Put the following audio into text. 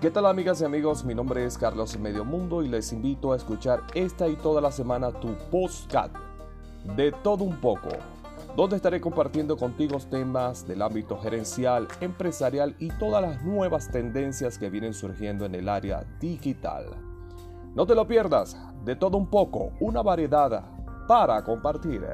¿Qué tal amigas y amigos? Mi nombre es Carlos Medio Mundo y les invito a escuchar esta y toda la semana tu postcat de todo un poco, donde estaré compartiendo contigo temas del ámbito gerencial, empresarial y todas las nuevas tendencias que vienen surgiendo en el área digital. No te lo pierdas, de todo un poco, una variedad para compartir.